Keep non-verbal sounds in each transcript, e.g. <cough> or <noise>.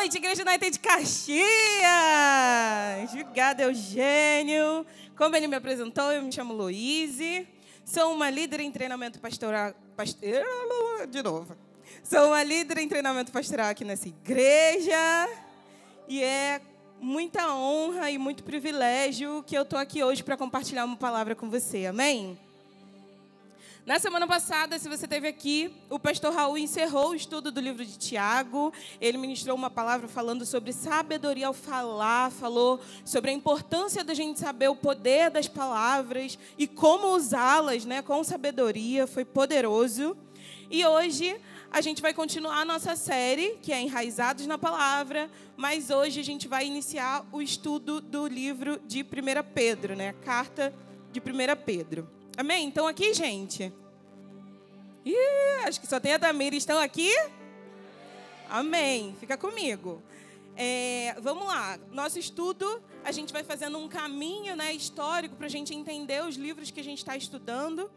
noite, Igreja United de Caxias! Obrigada, Eugênio. Como ele me apresentou, eu me chamo Louise. Sou uma líder em treinamento pastoral. Pastor, de novo. Sou uma líder em treinamento pastoral aqui nessa igreja. E é muita honra e muito privilégio que eu estou aqui hoje para compartilhar uma palavra com você. Amém? Na semana passada, se você esteve aqui, o pastor Raul encerrou o estudo do livro de Tiago. Ele ministrou uma palavra falando sobre sabedoria ao falar, falou sobre a importância da gente saber o poder das palavras e como usá-las né, com sabedoria. Foi poderoso. E hoje a gente vai continuar a nossa série, que é Enraizados na Palavra, mas hoje a gente vai iniciar o estudo do livro de 1 Pedro, né? A carta de 1 Pedro. Amém? Então aqui, gente. Ih, acho que só tem a Damira. Estão aqui? Amém. Fica comigo. É, vamos lá. Nosso estudo, a gente vai fazendo um caminho né, histórico para a gente entender os livros que a gente está estudando.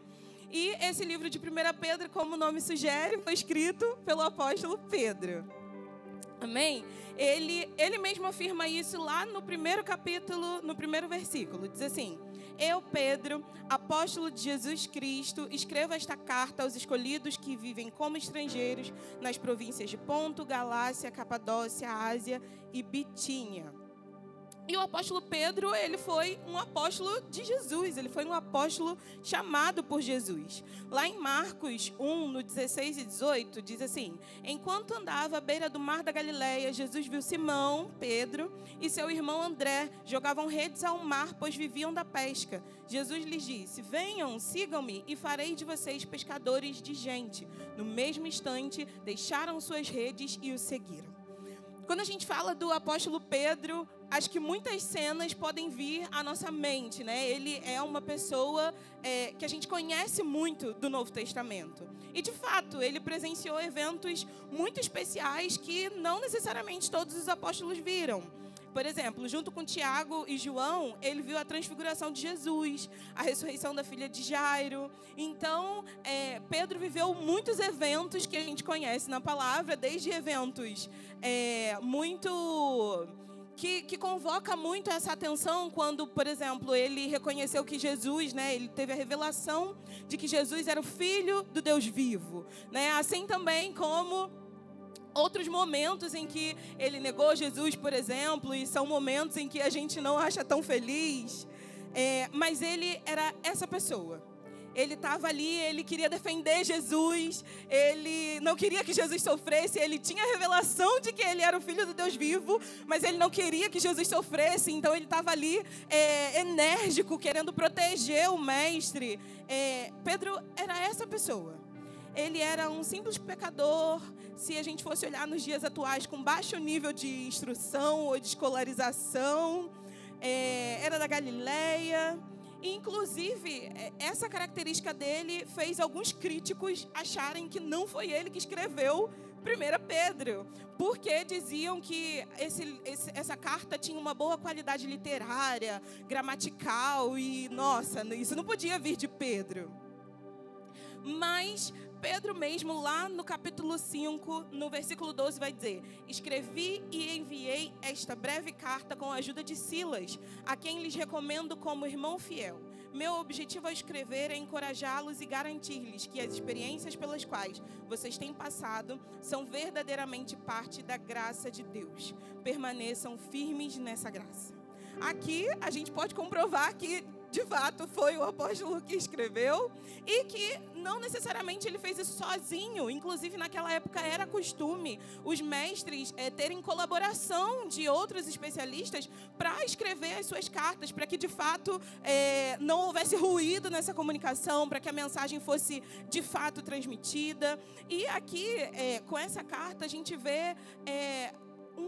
E esse livro de 1 Pedro, como o nome sugere, foi escrito pelo apóstolo Pedro. Amém? Ele, ele mesmo afirma isso lá no primeiro capítulo, no primeiro versículo. Diz assim: Eu, Pedro, apóstolo de Jesus Cristo, escrevo esta carta aos escolhidos que vivem como estrangeiros nas províncias de Ponto, Galácia, Capadócia, Ásia e Bitínia e o apóstolo Pedro, ele foi um apóstolo de Jesus, ele foi um apóstolo chamado por Jesus. Lá em Marcos 1, no 16 e 18, diz assim: Enquanto andava à beira do mar da Galileia, Jesus viu Simão, Pedro e seu irmão André jogavam redes ao mar, pois viviam da pesca. Jesus lhes disse: Venham, sigam-me e farei de vocês pescadores de gente. No mesmo instante, deixaram suas redes e o seguiram. Quando a gente fala do apóstolo Pedro, acho que muitas cenas podem vir à nossa mente, né? Ele é uma pessoa é, que a gente conhece muito do Novo Testamento. E, de fato, ele presenciou eventos muito especiais que não necessariamente todos os apóstolos viram. Por exemplo, junto com Tiago e João, ele viu a transfiguração de Jesus, a ressurreição da filha de Jairo. Então, é, Pedro viveu muitos eventos que a gente conhece na palavra, desde eventos é, muito. Que, que, convoca muito essa atenção quando, por exemplo, ele reconheceu que Jesus, né, ele teve a revelação de que Jesus era o filho do Deus vivo, né? Assim também como outros momentos em que ele negou Jesus, por exemplo, e são momentos em que a gente não acha tão feliz. É, mas ele era essa pessoa. Ele estava ali, ele queria defender Jesus, ele não queria que Jesus sofresse, ele tinha a revelação de que ele era o filho do Deus vivo, mas ele não queria que Jesus sofresse, então ele estava ali é, enérgico, querendo proteger o mestre. É, Pedro era essa pessoa ele era um simples pecador, se a gente fosse olhar nos dias atuais, com baixo nível de instrução ou de escolarização, é, era da Galileia. Inclusive, é, essa característica dele fez alguns críticos acharem que não foi ele que escreveu 1 Pedro, porque diziam que esse, esse, essa carta tinha uma boa qualidade literária, gramatical e, nossa, isso não podia vir de Pedro. Mas Pedro mesmo, lá no capítulo 5, no versículo 12, vai dizer: Escrevi e enviei esta breve carta com a ajuda de Silas, a quem lhes recomendo como irmão fiel. Meu objetivo ao escrever é encorajá-los e garantir-lhes que as experiências pelas quais vocês têm passado são verdadeiramente parte da graça de Deus. Permaneçam firmes nessa graça. Aqui a gente pode comprovar que de fato foi o apóstolo que escreveu e que não necessariamente ele fez isso sozinho. Inclusive, naquela época era costume os mestres é, terem colaboração de outros especialistas para escrever as suas cartas, para que de fato é, não houvesse ruído nessa comunicação, para que a mensagem fosse de fato transmitida. E aqui, é, com essa carta, a gente vê um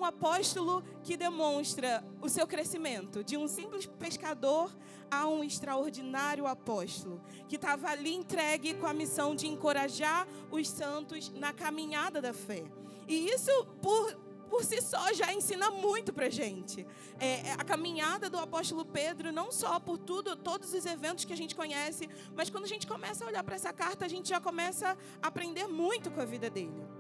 apóstolo que demonstra o seu crescimento, de um simples pescador a um extraordinário apóstolo, que estava ali entregue com a missão de encorajar os santos na caminhada da fé. E isso, por, por si só, já ensina muito para gente. É, é, a caminhada do apóstolo Pedro, não só por tudo, todos os eventos que a gente conhece, mas quando a gente começa a olhar para essa carta, a gente já começa a aprender muito com a vida dele.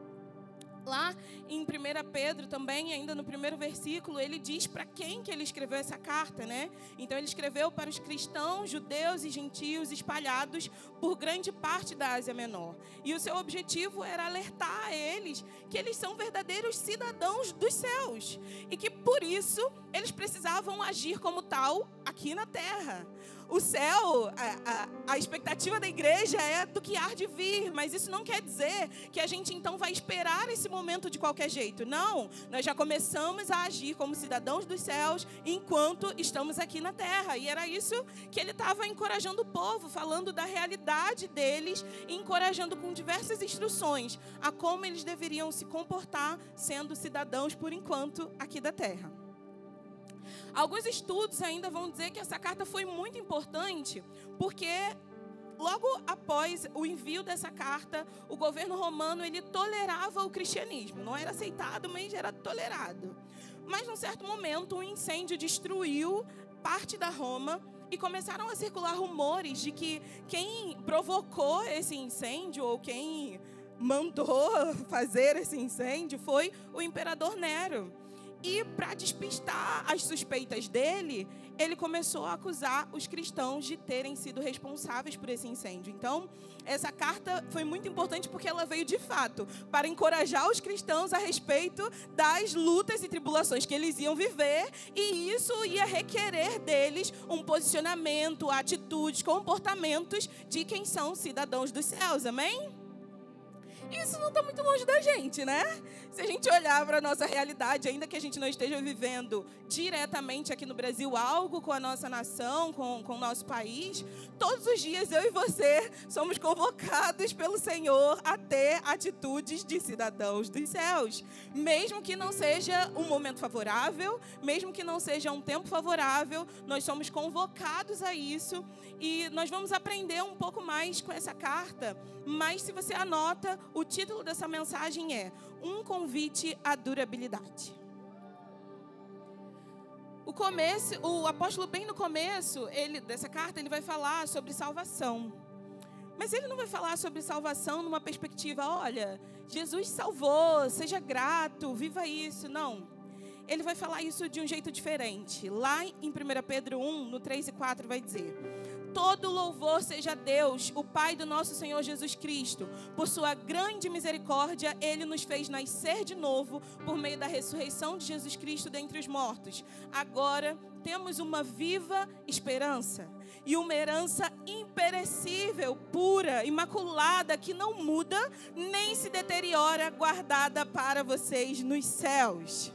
Lá em 1 Pedro também, ainda no primeiro versículo, ele diz para quem que ele escreveu essa carta, né? Então ele escreveu para os cristãos, judeus e gentios espalhados por grande parte da Ásia Menor. E o seu objetivo era alertar a eles que eles são verdadeiros cidadãos dos céus e que por isso eles precisavam agir como tal aqui na terra o céu, a, a, a, expectativa da igreja é do que há de vir, mas isso não quer dizer que a gente então vai esperar esse momento de qualquer jeito. Não, nós já começamos a agir como cidadãos dos céus enquanto estamos aqui na terra. E era isso que ele estava encorajando o povo, falando da realidade deles e encorajando com diversas instruções a como eles deveriam se comportar sendo cidadãos por enquanto aqui da terra. Alguns estudos ainda vão dizer que essa carta foi muito importante, porque logo após o envio dessa carta, o governo romano ele tolerava o cristianismo. Não era aceitado, mas era tolerado. Mas num certo momento, um incêndio destruiu parte da Roma e começaram a circular rumores de que quem provocou esse incêndio ou quem mandou <laughs> fazer esse incêndio foi o imperador Nero. E para despistar as suspeitas dele, ele começou a acusar os cristãos de terem sido responsáveis por esse incêndio. Então, essa carta foi muito importante porque ela veio de fato para encorajar os cristãos a respeito das lutas e tribulações que eles iam viver, e isso ia requerer deles um posicionamento, atitudes, comportamentos de quem são cidadãos dos céus. Amém? Isso não está muito longe da gente, né? Se a gente olhar para a nossa realidade, ainda que a gente não esteja vivendo diretamente aqui no Brasil algo com a nossa nação, com, com o nosso país, todos os dias eu e você somos convocados pelo Senhor a ter atitudes de cidadãos dos céus. Mesmo que não seja um momento favorável, mesmo que não seja um tempo favorável, nós somos convocados a isso e nós vamos aprender um pouco mais com essa carta. Mas se você anota, o título dessa mensagem é Um convite à durabilidade. O começo, o apóstolo bem no começo, ele dessa carta, ele vai falar sobre salvação. Mas ele não vai falar sobre salvação numa perspectiva, olha, Jesus salvou, seja grato, viva isso. Não. Ele vai falar isso de um jeito diferente. Lá em 1 Pedro 1, no 3 e 4, vai dizer: todo louvor seja a Deus, o Pai do nosso Senhor Jesus Cristo. Por sua grande misericórdia, ele nos fez nascer de novo por meio da ressurreição de Jesus Cristo dentre os mortos. Agora temos uma viva esperança e uma herança imperecível, pura, imaculada, que não muda nem se deteriora, guardada para vocês nos céus.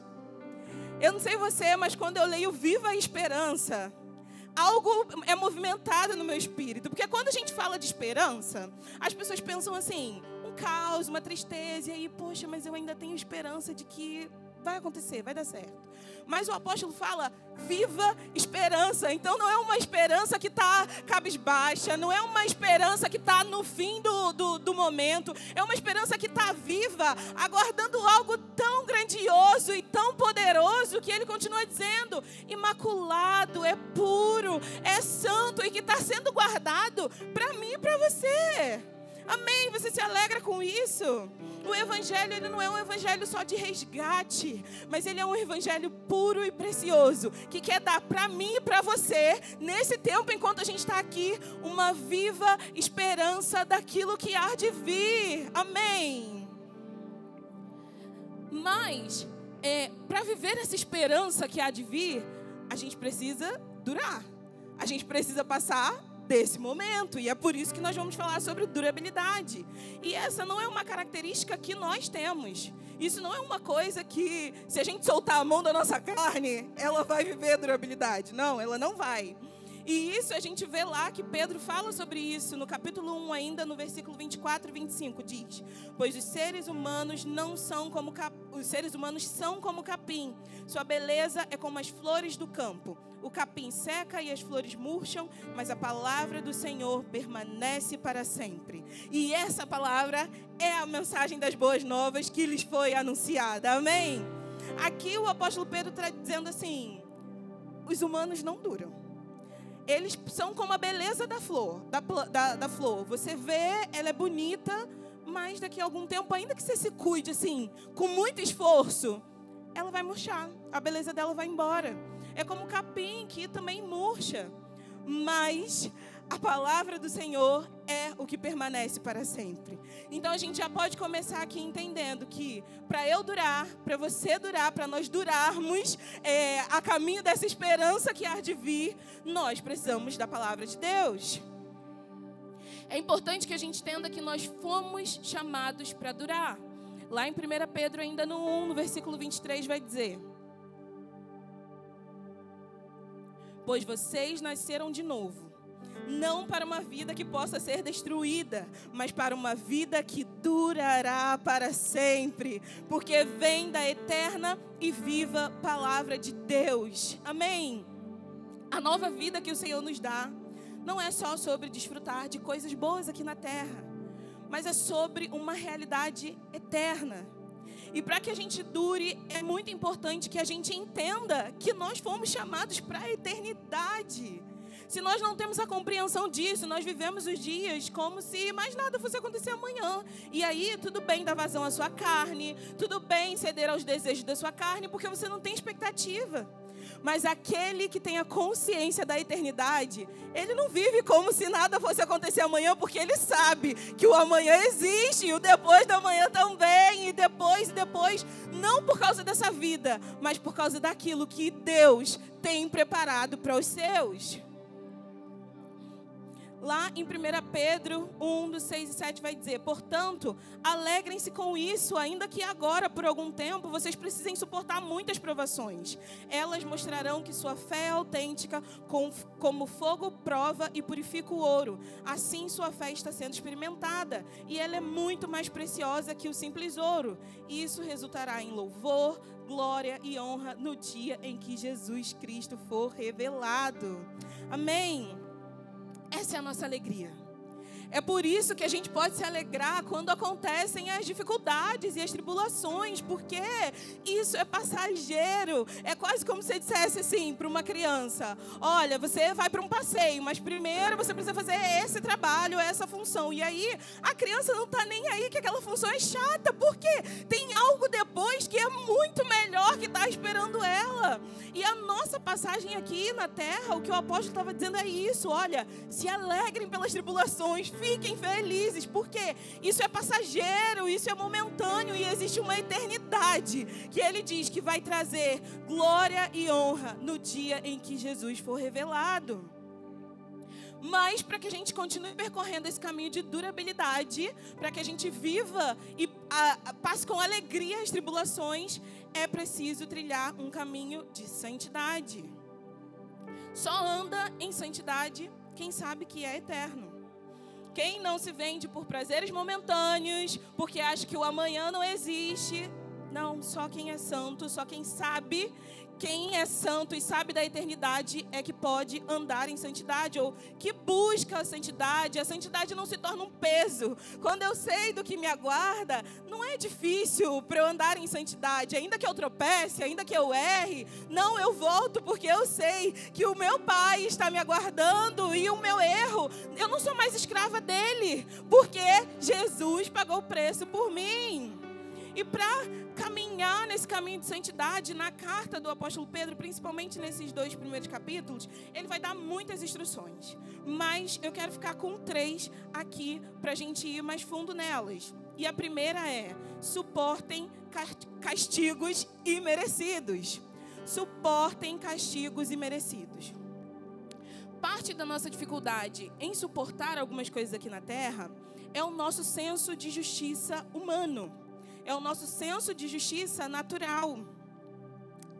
Eu não sei você, mas quando eu leio Viva a Esperança, algo é movimentado no meu espírito. Porque quando a gente fala de esperança, as pessoas pensam assim, um caos, uma tristeza, e aí, poxa, mas eu ainda tenho esperança de que vai acontecer, vai dar certo. Mas o apóstolo fala, viva esperança. Então não é uma esperança que está cabisbaixa, não é uma esperança que está no fim do, do, do, momento, é uma esperança que está viva, aguardando algo tão grandioso e tão poderoso que ele continua dizendo: imaculado, é puro, é santo e que está sendo guardado para mim e para você. Amém? Você se alegra com isso? O evangelho ele não é um evangelho só de resgate, mas ele é um evangelho puro e precioso que quer dar para mim e para você nesse tempo enquanto a gente está aqui uma viva esperança daquilo que há de vir. Amém. Mas é, para viver essa esperança que há de vir, a gente precisa durar. A gente precisa passar desse momento. E é por isso que nós vamos falar sobre durabilidade. E essa não é uma característica que nós temos. Isso não é uma coisa que, se a gente soltar a mão da nossa carne, ela vai viver durabilidade. Não, ela não vai. E isso a gente vê lá que Pedro fala sobre isso no capítulo 1 ainda no versículo 24 e 25 diz: "Pois os seres humanos não são como cap... os seres humanos são como capim. Sua beleza é como as flores do campo. O capim seca e as flores murcham, mas a palavra do Senhor permanece para sempre." E essa palavra é a mensagem das boas novas que lhes foi anunciada. Amém. Aqui o apóstolo Pedro está dizendo assim: os humanos não duram eles são como a beleza da flor, da, da, da flor. Você vê, ela é bonita, mas daqui a algum tempo, ainda que você se cuide assim, com muito esforço, ela vai murchar, a beleza dela vai embora. É como capim que também murcha, mas a palavra do Senhor é o que permanece para sempre. Então a gente já pode começar aqui entendendo que para eu durar, para você durar, para nós durarmos é, a caminho dessa esperança que há de vir, nós precisamos da palavra de Deus. É importante que a gente entenda que nós fomos chamados para durar. Lá em 1 Pedro, ainda no 1, no versículo 23, vai dizer: Pois vocês nasceram de novo não para uma vida que possa ser destruída, mas para uma vida que durará para sempre, porque vem da eterna e viva palavra de Deus. Amém. A nova vida que o Senhor nos dá não é só sobre desfrutar de coisas boas aqui na terra, mas é sobre uma realidade eterna. E para que a gente dure, é muito importante que a gente entenda que nós fomos chamados para a eternidade. Se nós não temos a compreensão disso, nós vivemos os dias como se mais nada fosse acontecer amanhã. E aí, tudo bem dar vazão à sua carne, tudo bem ceder aos desejos da sua carne, porque você não tem expectativa. Mas aquele que tem a consciência da eternidade, ele não vive como se nada fosse acontecer amanhã, porque ele sabe que o amanhã existe, e o depois da manhã também, e depois e depois, não por causa dessa vida, mas por causa daquilo que Deus tem preparado para os seus. Lá em 1 Pedro 1, dos 6 e 7 vai dizer: Portanto, alegrem-se com isso, ainda que agora, por algum tempo, vocês precisem suportar muitas provações. Elas mostrarão que sua fé é autêntica, como fogo prova e purifica o ouro. Assim, sua fé está sendo experimentada, e ela é muito mais preciosa que o simples ouro. Isso resultará em louvor, glória e honra no dia em que Jesus Cristo for revelado. Amém. Essa é a nossa alegria. É por isso que a gente pode se alegrar quando acontecem as dificuldades e as tribulações, porque isso é passageiro. É quase como se dissesse assim para uma criança: Olha, você vai para um passeio, mas primeiro você precisa fazer esse trabalho, essa função. E aí a criança não está nem aí que aquela função é chata, porque tem algo depois que é muito melhor que está esperando ela. E a nossa passagem aqui na terra, o que o apóstolo estava dizendo é isso: olha, se alegrem pelas tribulações fiquem felizes, porque isso é passageiro, isso é momentâneo e existe uma eternidade que ele diz que vai trazer glória e honra no dia em que Jesus for revelado. Mas para que a gente continue percorrendo esse caminho de durabilidade, para que a gente viva e a, a, passe com alegria as tribulações, é preciso trilhar um caminho de santidade. Só anda em santidade quem sabe que é eterno. Quem não se vende por prazeres momentâneos, porque acha que o amanhã não existe. Não, só quem é santo, só quem sabe quem é santo e sabe da eternidade é que pode andar em santidade ou que busca a santidade. A santidade não se torna um peso. Quando eu sei do que me aguarda, não é difícil para eu andar em santidade. Ainda que eu tropece, ainda que eu erre, não, eu volto porque eu sei que o meu Pai está me aguardando e o meu erro, eu não sou mais escrava dele, porque Jesus pagou o preço por mim. E para caminhar nesse caminho de santidade, na carta do apóstolo Pedro, principalmente nesses dois primeiros capítulos, ele vai dar muitas instruções. Mas eu quero ficar com três aqui para a gente ir mais fundo nelas. E a primeira é: suportem castigos imerecidos. Suportem castigos imerecidos. Parte da nossa dificuldade em suportar algumas coisas aqui na terra é o nosso senso de justiça humano é o nosso senso de justiça natural.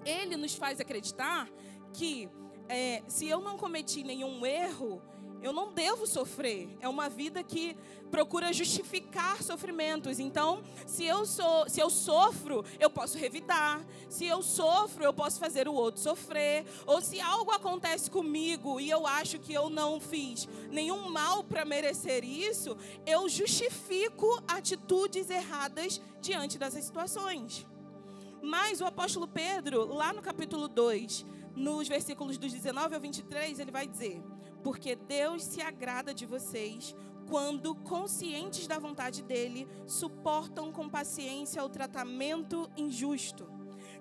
Ele nos faz acreditar que é, se eu não cometi nenhum erro, eu não devo sofrer. É uma vida que procura justificar sofrimentos. Então, se eu sou, se eu sofro, eu posso revidar. Se eu sofro, eu posso fazer o outro sofrer. Ou se algo acontece comigo e eu acho que eu não fiz nenhum mal para merecer isso, eu justifico atitudes erradas diante dessas situações. Mas o apóstolo Pedro, lá no capítulo 2, nos versículos dos 19 ao 23, ele vai dizer: porque Deus se agrada de vocês quando, conscientes da vontade dele, suportam com paciência o tratamento injusto.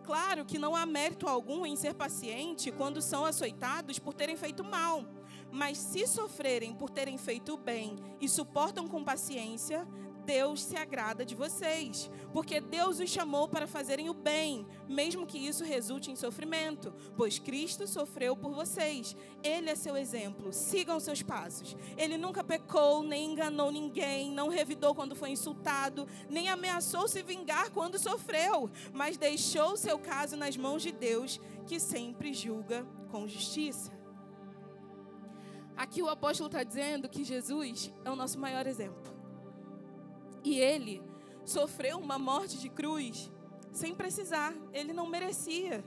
Claro que não há mérito algum em ser paciente quando são açoitados por terem feito mal. Mas se sofrerem por terem feito bem e suportam com paciência, Deus se agrada de vocês, porque Deus os chamou para fazerem o bem, mesmo que isso resulte em sofrimento, pois Cristo sofreu por vocês. Ele é seu exemplo. Sigam seus passos. Ele nunca pecou, nem enganou ninguém, não revidou quando foi insultado, nem ameaçou se vingar quando sofreu, mas deixou seu caso nas mãos de Deus, que sempre julga com justiça. Aqui o apóstolo está dizendo que Jesus é o nosso maior exemplo. E ele sofreu uma morte de cruz sem precisar, ele não merecia.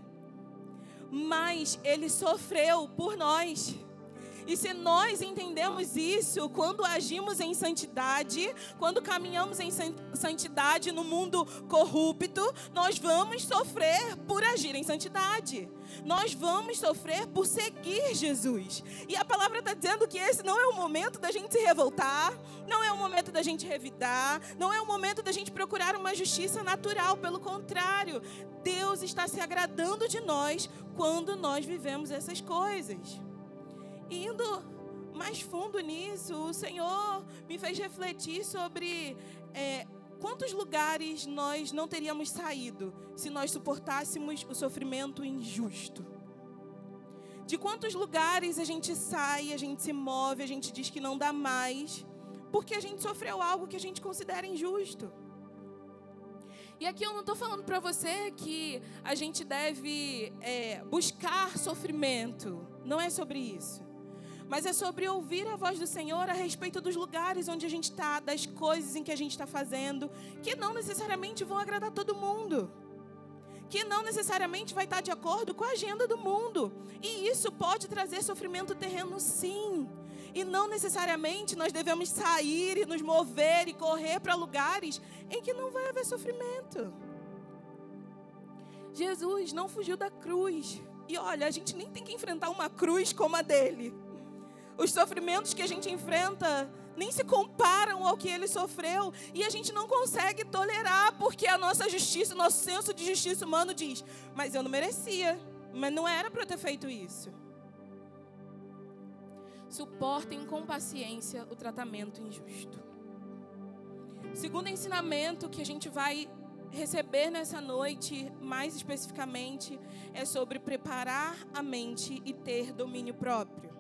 Mas ele sofreu por nós. E se nós entendemos isso, quando agimos em santidade, quando caminhamos em santidade no mundo corrupto, nós vamos sofrer por agir em santidade. Nós vamos sofrer por seguir Jesus. E a palavra está dizendo que esse não é o momento da gente se revoltar, não é o momento da gente revidar, não é o momento da gente procurar uma justiça natural. Pelo contrário, Deus está se agradando de nós quando nós vivemos essas coisas indo mais fundo nisso, o Senhor me fez refletir sobre é, quantos lugares nós não teríamos saído se nós suportássemos o sofrimento injusto. De quantos lugares a gente sai, a gente se move, a gente diz que não dá mais, porque a gente sofreu algo que a gente considera injusto. E aqui eu não estou falando para você que a gente deve é, buscar sofrimento. Não é sobre isso mas é sobre ouvir a voz do Senhor a respeito dos lugares onde a gente está, das coisas em que a gente está fazendo, que não necessariamente vão agradar todo mundo, que não necessariamente vai estar de acordo com a agenda do mundo, e isso pode trazer sofrimento terreno, sim. E não necessariamente nós devemos sair e nos mover e correr para lugares em que não vai haver sofrimento. Jesus não fugiu da cruz. E olha, a gente nem tem que enfrentar uma cruz como a dele. Os sofrimentos que a gente enfrenta nem se comparam ao que ele sofreu e a gente não consegue tolerar porque a nossa justiça, o nosso senso de justiça humano diz: mas eu não merecia, mas não era para eu ter feito isso. Suportem com paciência o tratamento injusto. Segundo ensinamento que a gente vai receber nessa noite, mais especificamente, é sobre preparar a mente e ter domínio próprio.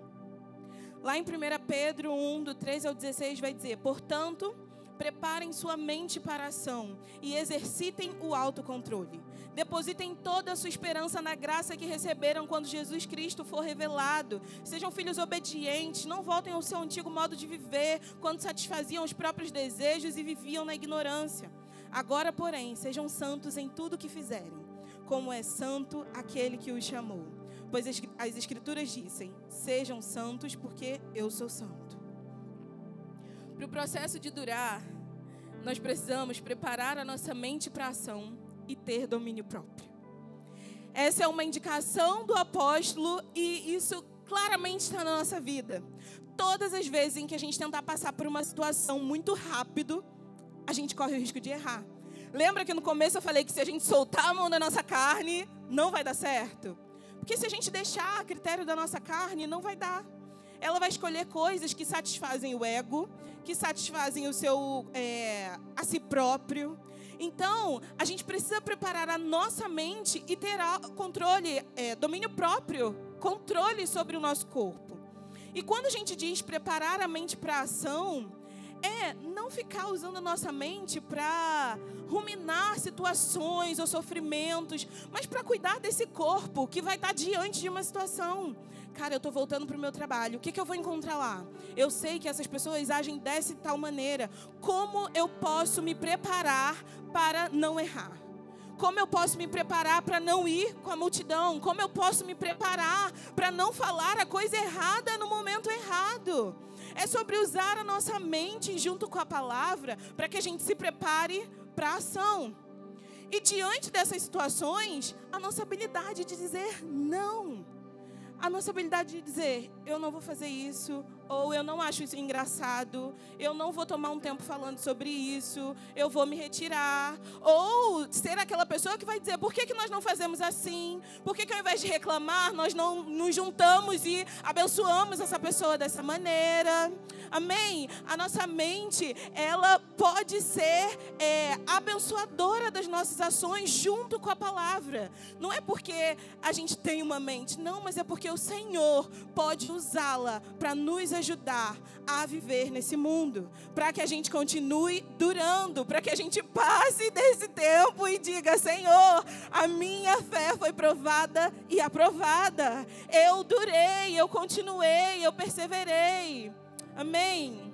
Lá em 1 Pedro 1, do 13 ao 16, vai dizer: Portanto, preparem sua mente para a ação e exercitem o autocontrole. Depositem toda a sua esperança na graça que receberam quando Jesus Cristo for revelado. Sejam filhos obedientes, não voltem ao seu antigo modo de viver, quando satisfaziam os próprios desejos e viviam na ignorância. Agora, porém, sejam santos em tudo que fizerem, como é santo aquele que os chamou pois as Escrituras dizem: sejam santos, porque eu sou santo. Para o processo de durar, nós precisamos preparar a nossa mente para a ação e ter domínio próprio. Essa é uma indicação do apóstolo e isso claramente está na nossa vida. Todas as vezes em que a gente tentar passar por uma situação muito rápido, a gente corre o risco de errar. Lembra que no começo eu falei que se a gente soltar a mão da nossa carne, não vai dar certo? Porque se a gente deixar a critério da nossa carne, não vai dar. Ela vai escolher coisas que satisfazem o ego, que satisfazem o seu é, a si próprio. Então, a gente precisa preparar a nossa mente e ter controle, é, domínio próprio, controle sobre o nosso corpo. E quando a gente diz preparar a mente para a ação, é não ficar usando a nossa mente para ruminar situações ou sofrimentos, mas para cuidar desse corpo que vai estar diante de uma situação. Cara, eu estou voltando para o meu trabalho. O que, que eu vou encontrar lá? Eu sei que essas pessoas agem dessa tal maneira. Como eu posso me preparar para não errar? Como eu posso me preparar para não ir com a multidão? Como eu posso me preparar para não falar a coisa errada no momento errado? É sobre usar a nossa mente junto com a palavra para que a gente se prepare para a ação. E diante dessas situações, a nossa habilidade de dizer não. A nossa habilidade de dizer, eu não vou fazer isso, ou eu não acho isso engraçado, eu não vou tomar um tempo falando sobre isso, eu vou me retirar. Ou ser aquela pessoa que vai dizer: por que, que nós não fazemos assim? Por que, que ao invés de reclamar, nós não nos juntamos e abençoamos essa pessoa dessa maneira? Amém? A nossa mente, ela pode ser é, abençoadora das nossas ações junto com a palavra. Não é porque a gente tem uma mente, não, mas é porque o Senhor pode usá-la para nos ajudar a viver nesse mundo, para que a gente continue durando, para que a gente passe desse tempo e diga: Senhor, a minha fé foi provada e aprovada. Eu durei, eu continuei, eu perseverei. Amém.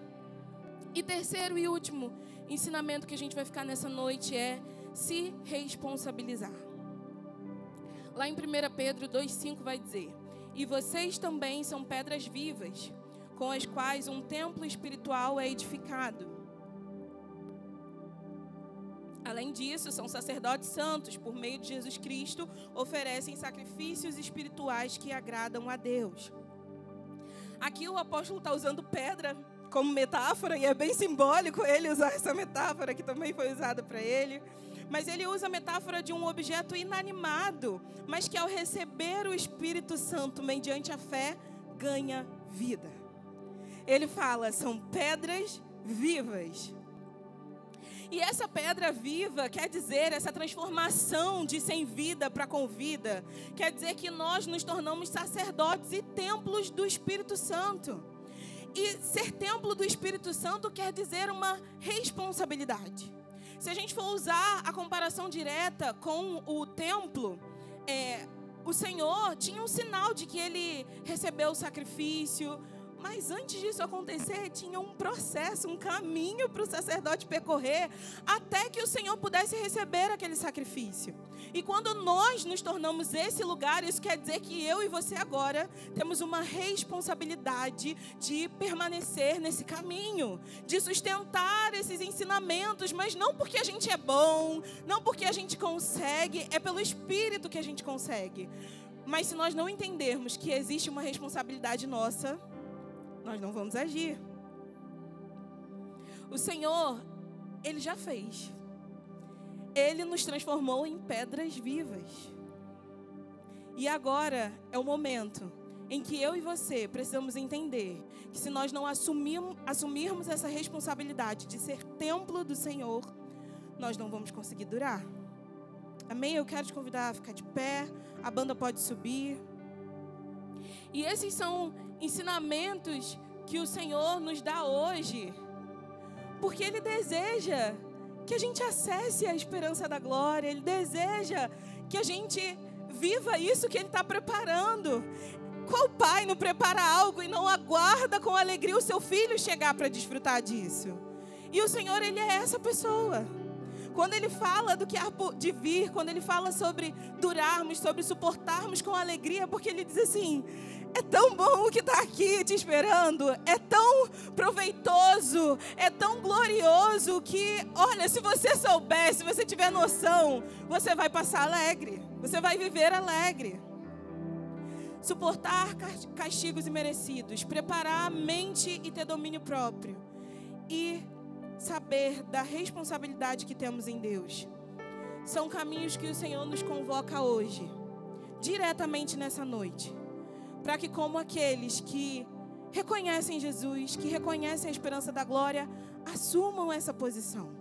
E terceiro e último ensinamento que a gente vai ficar nessa noite é se responsabilizar. Lá em 1 Pedro 2,5 vai dizer: E vocês também são pedras vivas com as quais um templo espiritual é edificado. Além disso, são sacerdotes santos, por meio de Jesus Cristo, oferecem sacrifícios espirituais que agradam a Deus. Aqui o apóstolo está usando pedra como metáfora, e é bem simbólico ele usar essa metáfora, que também foi usada para ele. Mas ele usa a metáfora de um objeto inanimado, mas que ao receber o Espírito Santo mediante a fé, ganha vida ele fala, são pedras vivas. E essa pedra viva quer dizer essa transformação de sem vida para com vida. Quer dizer que nós nos tornamos sacerdotes e templos do Espírito Santo. E ser templo do Espírito Santo quer dizer uma responsabilidade. Se a gente for usar a comparação direta com o templo, é, o Senhor tinha um sinal de que ele recebeu o sacrifício, mas antes disso acontecer, tinha um processo, um caminho para o sacerdote percorrer até que o Senhor pudesse receber aquele sacrifício. E quando nós nos tornamos esse lugar, isso quer dizer que eu e você agora temos uma responsabilidade de permanecer nesse caminho, de sustentar esses ensinamentos, mas não porque a gente é bom, não porque a gente consegue, é pelo Espírito que a gente consegue. Mas se nós não entendermos que existe uma responsabilidade nossa, nós não vamos agir. O Senhor, Ele já fez. Ele nos transformou em pedras vivas. E agora é o momento em que eu e você precisamos entender que se nós não assumirmos, assumirmos essa responsabilidade de ser templo do Senhor, nós não vamos conseguir durar. Amém? Eu quero te convidar a ficar de pé, a banda pode subir. E esses são ensinamentos que o Senhor nos dá hoje, porque Ele deseja que a gente acesse a esperança da glória, Ele deseja que a gente viva isso que Ele está preparando. Qual pai não prepara algo e não aguarda com alegria o seu filho chegar para desfrutar disso? E o Senhor, Ele é essa pessoa. Quando ele fala do que há de vir, quando ele fala sobre durarmos, sobre suportarmos com alegria, porque ele diz assim: é tão bom o que está aqui te esperando, é tão proveitoso, é tão glorioso que, olha, se você souber, se você tiver noção, você vai passar alegre, você vai viver alegre. Suportar castigos imerecidos, preparar a mente e ter domínio próprio, e saber da responsabilidade que temos em Deus. São caminhos que o Senhor nos convoca hoje, diretamente nessa noite para que, como aqueles que reconhecem Jesus, que reconhecem a esperança da glória, assumam essa posição.